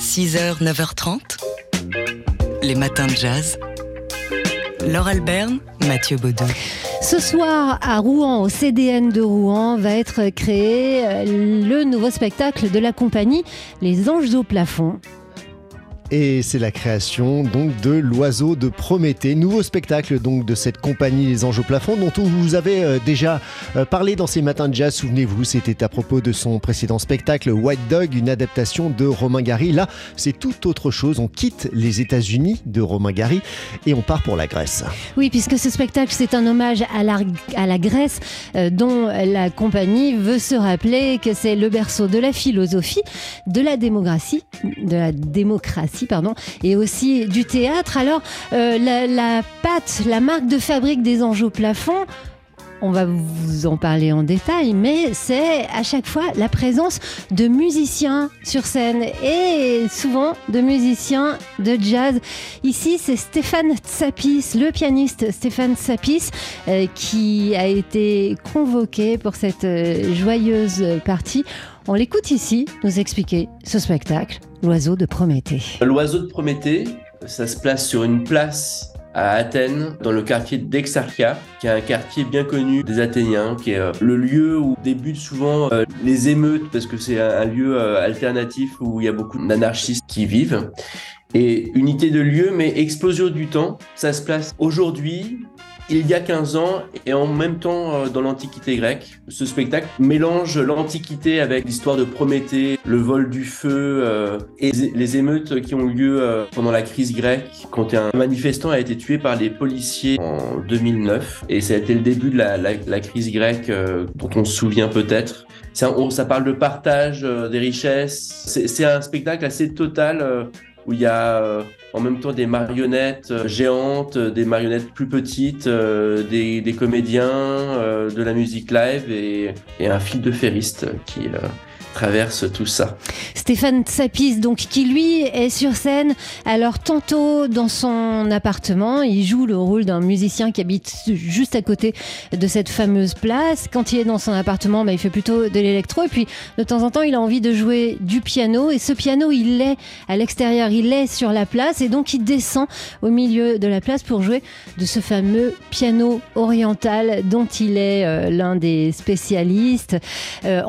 6h, 9h30. Les matins de jazz. Laure Alberne, Mathieu Baudou. Ce soir, à Rouen, au CDN de Rouen, va être créé euh, le nouveau spectacle de la compagnie Les Anges au plafond. Et c'est la création donc de l'oiseau de Prométhée, nouveau spectacle donc de cette compagnie Les Anges au plafond dont vous avez euh, déjà euh, parlé dans ces matins de jazz. Souvenez-vous, c'était à propos de son précédent spectacle White Dog, une adaptation de Romain Gary. Là, c'est tout autre chose. On quitte les États-Unis de Romain Gary et on part pour la Grèce. Oui, puisque ce spectacle c'est un hommage à la, à la Grèce, euh, dont la compagnie veut se rappeler que c'est le berceau de la philosophie, de la démocratie, de la démocratie et aussi du théâtre. Alors, euh, la, la pâte, la marque de fabrique des au plafond, on va vous en parler en détail, mais c'est à chaque fois la présence de musiciens sur scène et souvent de musiciens de jazz. Ici, c'est Stéphane Tsapis, le pianiste Stéphane Tsapis, euh, qui a été convoqué pour cette euh, joyeuse partie. On l'écoute ici nous expliquer ce spectacle, L'oiseau de Prométhée. L'oiseau de Prométhée, ça se place sur une place à Athènes, dans le quartier d'Exarchia, qui est un quartier bien connu des Athéniens, qui est euh, le lieu où débutent souvent euh, les émeutes, parce que c'est un lieu euh, alternatif où il y a beaucoup d'anarchistes qui vivent. Et unité de lieu, mais explosion du temps, ça se place aujourd'hui il y a 15 ans et en même temps euh, dans l'Antiquité grecque. Ce spectacle mélange l'Antiquité avec l'histoire de Prométhée, le vol du feu euh, et les émeutes qui ont eu lieu euh, pendant la crise grecque quand un manifestant a été tué par les policiers en 2009 et ça a été le début de la, crise grecque dont on se souvient peut-être. Ça, ça, parle de partage des richesses. C'est un spectacle assez total où il y a euh, en même temps des marionnettes euh, géantes, euh, des marionnettes plus petites, des, comédiens, de la musique live et, et un fil de ferriste qui traverse tout ça. Stéphane Tsapis, donc, qui lui est sur scène, alors tantôt dans son appartement, il joue le rôle d'un musicien qui habite juste à côté de cette fameuse place. Quand il est dans son appartement, bah, il fait plutôt de l'électro, et puis de temps en temps, il a envie de jouer du piano, et ce piano, il est à l'extérieur, il est sur la place, et donc il descend au milieu de la place pour jouer de ce fameux piano oriental dont il est euh, l'un des spécialistes. Euh,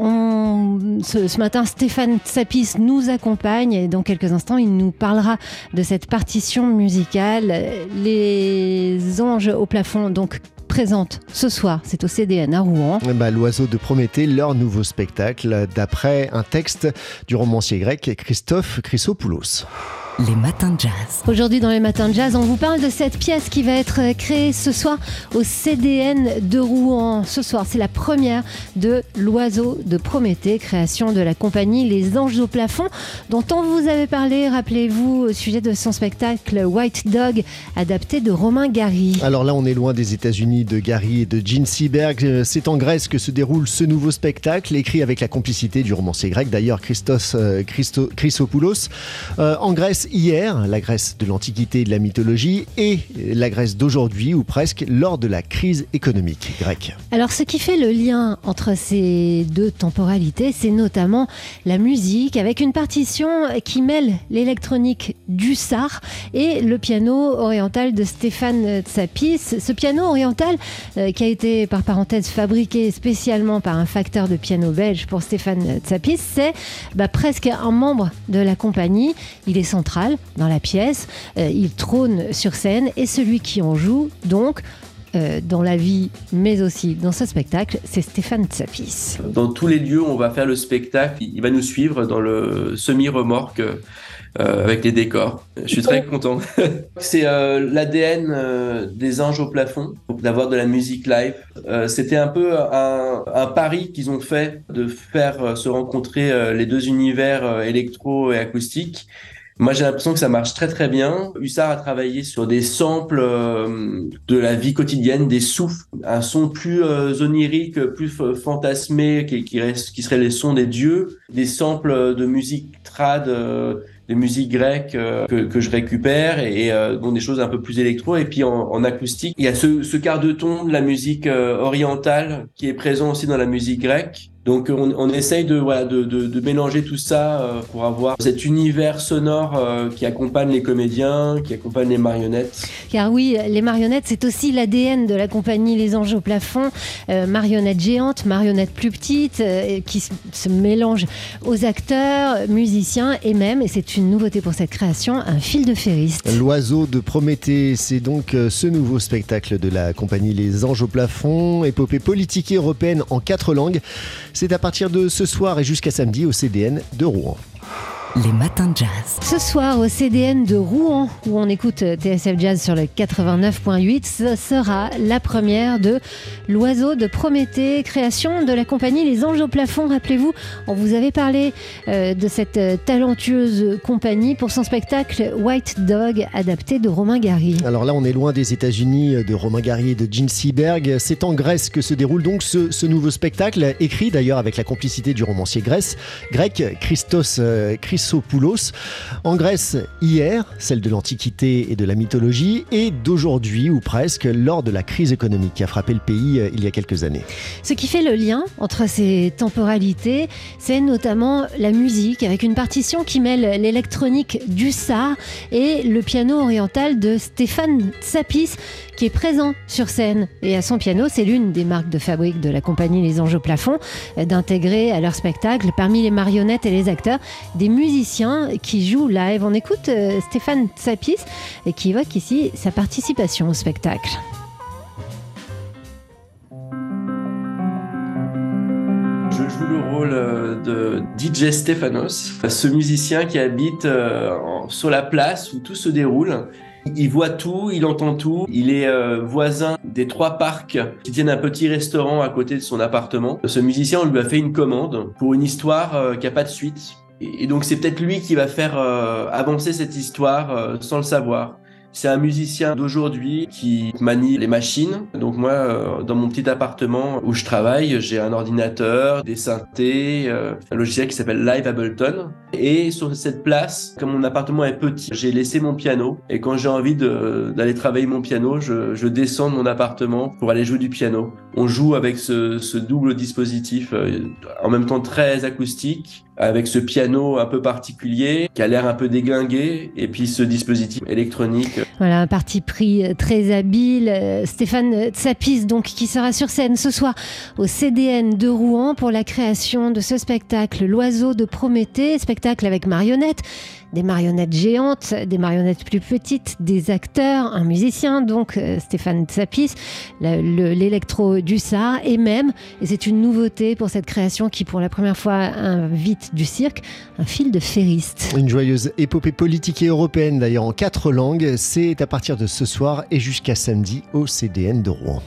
ce, matin, Stéphane Sapis nous accompagne et dans quelques instants, il nous parlera de cette partition musicale. Les anges au plafond, donc présente ce soir, c'est au CDN à Rouen. Bah, L'oiseau de Prométhée, leur nouveau spectacle, d'après un texte du romancier grec Christophe Chrysopoulos. Les matins de jazz. Aujourd'hui dans les matins de jazz, on vous parle de cette pièce qui va être créée ce soir au CDN de Rouen. Ce soir, c'est la première de L'Oiseau de Prométhée, création de la compagnie Les Anges au plafond, dont on vous avait parlé, rappelez-vous, au sujet de son spectacle White Dog, adapté de Romain Gary. Alors là, on est loin des États-Unis de Gary et de Gene Seberg. C'est en Grèce que se déroule ce nouveau spectacle, écrit avec la complicité du romancier grec, d'ailleurs Christos euh, Christo, Chrysopoulos. Euh, en Grèce, hier, la Grèce de l'Antiquité et de la mythologie, et la Grèce d'aujourd'hui, ou presque, lors de la crise économique grecque. Alors ce qui fait le lien entre ces deux temporalités, c'est notamment la musique, avec une partition qui mêle l'électronique du Sar et le piano oriental de Stéphane Tsapis. Ce piano oriental euh, qui a été, par parenthèse, fabriqué spécialement par un facteur de piano belge pour Stéphane Tsapis, c'est bah, presque un membre de la compagnie. Il est central dans la pièce, euh, il trône sur scène et celui qui en joue, donc, euh, dans la vie, mais aussi dans ce spectacle, c'est Stéphane Tsapis. Dans tous les lieux où on va faire le spectacle, il va nous suivre dans le semi-remorque euh, avec les décors. Je suis très content. c'est l'ADN des anges au plafond, d'avoir de la musique live. C'était un peu un, un pari qu'ils ont fait de faire se rencontrer les deux univers électro et acoustique. Moi, j'ai l'impression que ça marche très très bien. Hussard a travaillé sur des samples euh, de la vie quotidienne, des souffles, un son plus euh, onirique, plus fantasmé, qui, serait les sons des dieux, des samples de musique trad, euh, des musiques grecques euh, que, je récupère et dont des choses un peu plus électro. Et puis en, acoustique, il y a ce, quart de ton de la musique orientale qui est présent aussi dans la musique grecque. Donc on, on essaye de, voilà, de, de, de, mélanger tout ça euh, pour avoir cet univers sonore euh, qui accompagne les comédiens, qui accompagne les marionnettes. Car oui, les marionnettes, c'est aussi l'ADN de la compagnie Les Anges au plafond. Euh, marionnettes géantes, marionnettes plus petites, euh, qui se mélangent aux acteurs, musiciens et même, et c'est une nouveauté pour cette création, un fil de ferriste. L'oiseau de Prométhée, c'est donc ce nouveau spectacle de la compagnie Les Anges au plafond, épopée politique et européenne en quatre langues. C'est à partir de ce soir et jusqu'à samedi au CDN de Rouen. Les matins de jazz. Ce soir au CDN de Rouen, où on écoute TSF Jazz sur le 89.8, ce sera la première de L'Oiseau de Prométhée, création de la compagnie Les Anges au plafond. Rappelez-vous, on vous avait parlé euh, de cette talentueuse compagnie pour son spectacle White Dog, adapté de Romain Gary. Alors là, on est loin des États-Unis, de Romain Gary et de Gene Seberg. C'est en Grèce que se déroule donc ce, ce nouveau spectacle, écrit d'ailleurs avec la complicité du romancier grec, grec Christos euh, En Grèce, hier, celle de l'Antiquité et de la mythologie, et d'aujourd'hui, ou presque, lors de la crise économique qui a frappé le pays euh, il y a quelques années. Ce qui fait le lien entre ces temporalités, c'est notamment la musique, avec une partition qui mêle l'électronique du Sar et le piano oriental de Stéphane Tsapis, qui est présent sur scène. Et à son piano, c'est l'une des marques de fabrique de la compagnie Les Anges au plafond, d'intégrer à leur spectacle, parmi les marionnettes et les acteurs, des musiciens qui jouent live. On écoute euh, Stéphane Tsapis, qui évoque ici sa participation au spectacle. Je joue le rôle de DJ Stéphanos, ce musicien qui habite sur la place où tout se déroule. Il voit tout, il entend tout. Il est euh, voisin des trois parcs qui tiennent un petit restaurant à côté de son appartement. Ce musicien, on lui a fait une commande pour une histoire euh, qui n'a pas de suite. Et, donc c'est peut-être lui qui va faire euh, avancer cette histoire sans le savoir. C'est un musicien d'aujourd'hui qui manie les machines. Donc moi, euh, dans mon petit appartement où je travaille, j'ai un ordinateur, des synthés, euh, un logiciel qui s'appelle Live Ableton. Et sur cette place, comme mon appartement est petit, j'ai laissé mon piano. Et quand j'ai envie d'aller travailler mon piano, je, je, descends de mon appartement pour aller jouer du piano. On joue avec ce, double dispositif, euh, en même temps très acoustique, avec ce piano un peu particulier qui a l'air un peu déglingué et puis ce dispositif électronique. Voilà un parti pris très habile. Stéphane Tsapis donc qui sera sur scène ce soir au CDN de Rouen pour la création de ce spectacle L'oiseau de Prométhée, spectacle avec marionnettes des marionnettes géantes, des marionnettes plus petites, des acteurs, un musicien, donc euh, Stéphane Tsapis, l'électro du Sar, et même, et c'est une nouveauté pour cette création qui pour la première fois invite du cirque, un fil de ferriste. Une joyeuse épopée politique et européenne d'ailleurs en quatre langues, c'est à partir de ce soir et jusqu'à samedi au CDN de Rouen.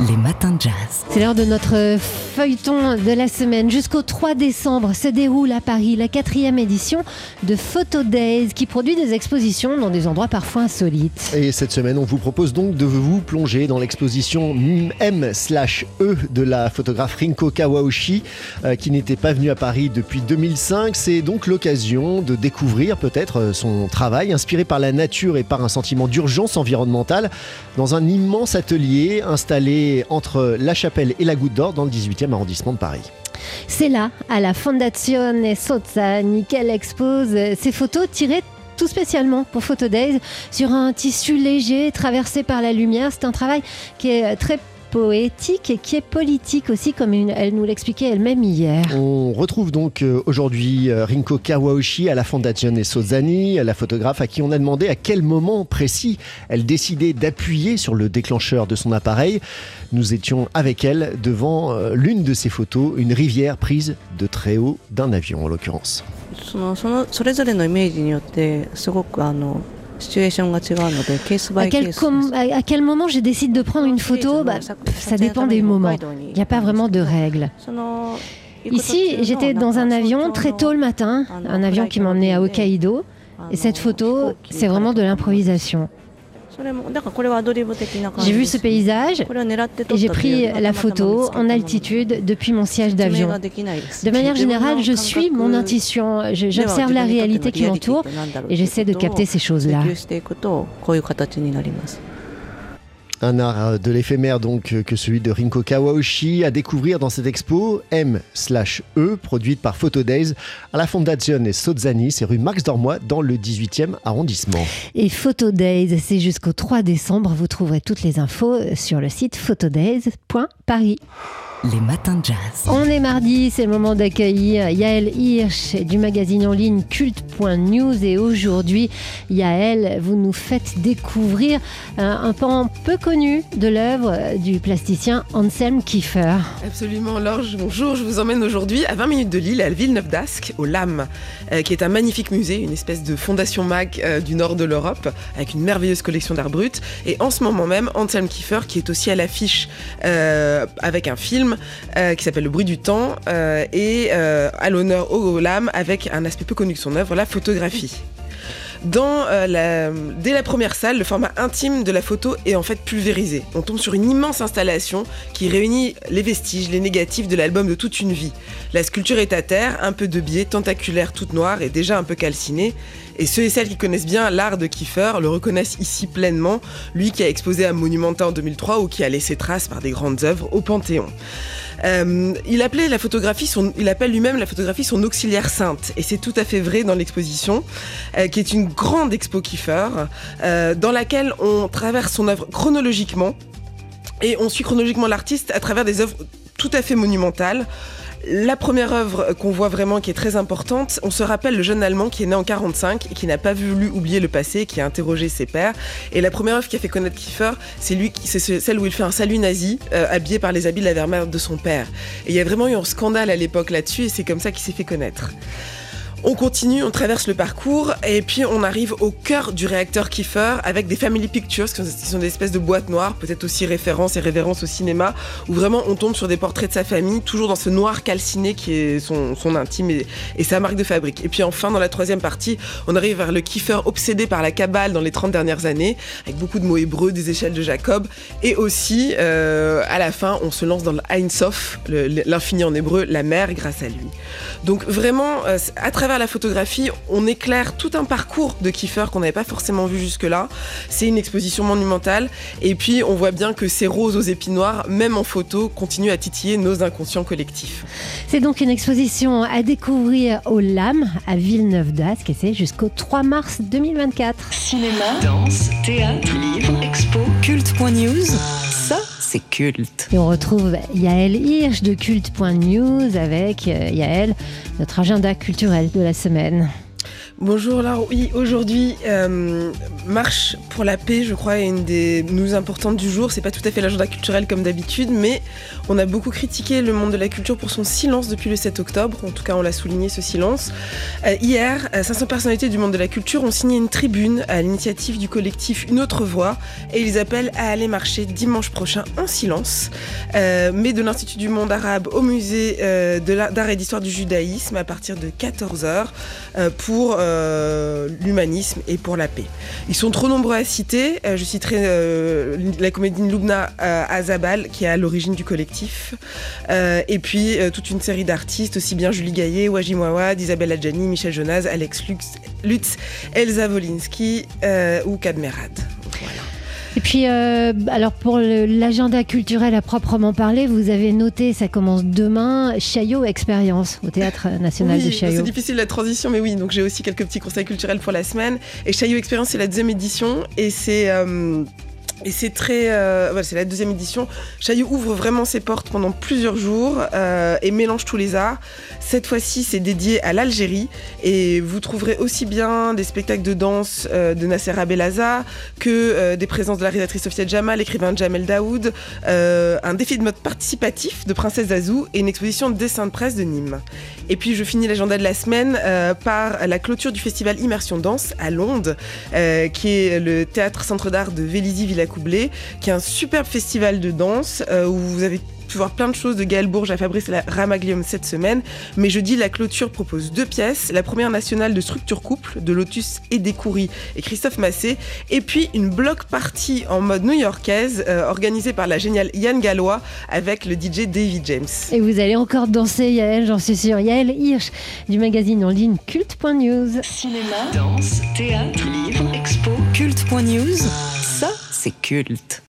Les matins de jazz. C'est l'heure de notre feuilleton de la semaine. Jusqu'au 3 décembre se déroule à Paris la quatrième édition de Photo Days qui produit des expositions dans des endroits parfois insolites. Et cette semaine, on vous propose donc de vous plonger dans l'exposition M/E de la photographe Rinko Kawaoshi euh, qui n'était pas venue à Paris depuis 2005. C'est donc l'occasion de découvrir peut-être son travail inspiré par la nature et par un sentiment d'urgence environnementale dans un immense atelier installé entre La Chapelle et la Goutte d'Or dans le 18e arrondissement de Paris. C'est là, à la Fondazione Sozzani, qu'elle expose ses photos tirées tout spécialement pour Photo Days sur un tissu léger traversé par la lumière. C'est un travail qui est très poétique et qui est politique aussi, comme une, elle nous l'expliquait elle-même hier. On retrouve donc aujourd'hui Rinko Kawaoshi à la Fondazione Sozzani, la photographe à qui on a demandé à quel moment précis elle décidait d'appuyer sur le déclencheur de son appareil. Nous étions avec elle devant l'une de ces photos, une rivière prise de très haut d'un avion en l'occurrence. そのそのそれぞれのイメージによってすごくあの à quel, à quel moment je décide de prendre une photo bah, Ça dépend des moments. Il n'y a pas vraiment de règles. Ici, j'étais dans un avion très tôt le matin, un avion qui m'emmenait à Hokkaido. Et cette photo, c'est vraiment de l'improvisation. J'ai vu ce paysage et j'ai pris la photo en altitude depuis mon siège d'avion. De manière générale, je suis mon intuition, j'observe la réalité qui m'entoure et j'essaie de capter ces choses-là. Un art euh, de l'éphémère donc euh, que celui de Rinko Kawaoshi à découvrir dans cette expo M/E produite par Photo Days à la Fondazione Sozzani, c'est rue Max Dormois dans le 18e arrondissement. Et Photo Days, c'est jusqu'au 3 décembre. Vous trouverez toutes les infos sur le site photodays.paris. Les matins de jazz. On est mardi, c'est le moment d'accueillir Yaël Hirsch du magazine en ligne culte.news et aujourd'hui, Yaël, vous nous faites découvrir un, un pan peu connu de l'œuvre du plasticien Anselm Kiefer. Absolument, Laure, bonjour. Je vous emmène aujourd'hui à 20 minutes de Lille, à Villeneuve d'Ascq, au LAM, euh, qui est un magnifique musée, une espèce de fondation MAC euh, du nord de l'Europe, avec une merveilleuse collection d'art brut. Et en ce moment même, Anselm Kiefer, qui est aussi à l'affiche euh, avec un film euh, qui s'appelle Le bruit du temps, euh, et euh, à l'honneur au LAM avec un aspect peu connu de son œuvre, la photographie. Dès la première salle, le format intime de la photo est en fait pulvérisé. On tombe sur une immense installation qui réunit les vestiges, les négatifs de l'album de toute une vie. La sculpture est à terre, un peu de biais, tentaculaire, toute noire et déjà un peu calcinée. Et ceux et celles qui connaissent bien l'art de Kiefer le reconnaissent ici pleinement, lui qui a exposé à Monumenta en 2003 ou qui a laissé trace par des grandes œuvres au Panthéon. Euh, il appelait la photographie il appelle lui-même la photographie son auxiliaire sainte, et c'est tout à fait vrai dans l'exposition, euh, qui est une grande expo Kiefer, euh, dans laquelle on traverse son œuvre chronologiquement, et on suit chronologiquement l'artiste à travers des œuvres tout à fait monumentales. La première œuvre qu'on voit vraiment qui est très importante, on se rappelle le jeune Allemand qui est né en 45 et qui n'a pas voulu oublier le passé, qui a interrogé ses pères. Et la première œuvre qui a fait connaître Kiefer, c'est lui, c'est ce- celle où il fait un salut nazi, euh, habillé par les habits de la Wehrmacht de son père. Et il y a vraiment eu un scandale à l'époque là-dessus, et c'est comme ça qu'il s'est fait connaître. On continue, on traverse le parcours et puis on arrive au cœur du réacteur Kiefer avec des family pictures qui sont, des espèces de boîtes noires, peut-être aussi références et révérences au cinéma, où vraiment on tombe sur des portraits de sa famille, toujours dans ce noir calciné qui est son, intime et, sa marque de fabrique. Et puis enfin, dans la troisième partie, on arrive vers le Kiefer obsédé par la cabale dans les 30 dernières années, avec beaucoup de mots hébreux, des échelles de Jacob, et aussi euh, à la fin, on se lance dans le Ein Sof, l'infini en hébreu, la mer grâce à lui. Donc vraiment, euh, à travers la photographie, on éclaire tout un parcours de Kiefer qu'on n'avait pas forcément vu jusque-là. C'est une exposition monumentale. Et puis, on voit bien que ces roses aux épis noirs, même en photo, continuent à titiller nos inconscients collectifs. C'est donc une exposition à découvrir au LAM à Villeneuve d'Ascq et c'est jusqu'au 3 mars 2024. Cinéma, danse, théâtre, livre, expo. Culte.news. Et on retrouve Yaël Hirsch de culte.news avec euh, Yaël, notre agenda culturel de la semaine. Bonjour Laure, oui, aujourd'hui, euh, Marche pour la paix, je crois, est une des news importantes du jour. C'est pas tout à fait l'agenda culturel comme d'habitude, mais on a beaucoup critiqué le monde de la culture pour son silence depuis le 7 octobre. En tout cas, on l'a souligné ce silence. Euh, hier, euh, 500 personnalités du monde de la culture ont signé une tribune à l'initiative du collectif Une autre voix et ils appellent à aller marcher dimanche prochain en silence, euh, mais de l'Institut du monde arabe au musée euh, d'art et d'histoire du judaïsme à partir de 14h euh, pour euh, l'humanisme et pour la paix. Ils sont trop nombreux à citer. Euh, je citerai euh, la comédienne Lubna Azabal qui est à l'origine du collectif. Et puis toute une série d'artistes, aussi bien Julie Gaillet, Wajim Wawad, Isabelle Adjani, Michel Jonas, Alex Lutz, Elsa Wolinski ou Kadmerad. Voilà. Et puis, euh, alors pour l'agenda culturel à proprement parler, vous avez noté, ça commence demain, Chaillot Expérience au Théâtre National Oui, de C'est Chaillot. difficile la transition, mais oui, donc j'ai aussi quelques petits conseils culturels pour la semaine. Et Chaillot Experience, c'est la deuxième édition et c'est. euh, et c'est très, euh, voilà, c'est la deuxième édition. Chaillot ouvre vraiment ses portes pendant plusieurs jours euh, et mélange tous les arts. Cette fois-ci, c'est dédié à l'Algérie et vous trouverez aussi bien des spectacles de danse euh, de Nasser Abelaza que des présences de la réalisatrice Sofia Jamal, l'écrivain Jamel Daoud, un défi de mode participatif de Princesse Zazou et une exposition de dessin de presse de Nîmes. Et puis je finis l'agenda de la semaine par la clôture du festival Immersion Danse à Londres, qui est le théâtre centre d'art de Vélizy Villacoublay, qui est un superbe festival de danse euh, où vous avez pu voir plein de choses de Gaël Bourges à Fabrice Ramaglium cette semaine. Mais jeudi, la clôture propose deux pièces. La première nationale de structure couple de Lotus et Découry et Christophe Massé. Et puis une block party en mode new-yorkaise euh, organisée par la géniale Yann Gallois avec le DJ Davy James. Et vous allez encore danser, Yael, j'en suis sûre. Yael Hirsch du magazine en ligne culte.news. Cinéma, danse, théâtre, livre, expo. Culte.news. C'est culte.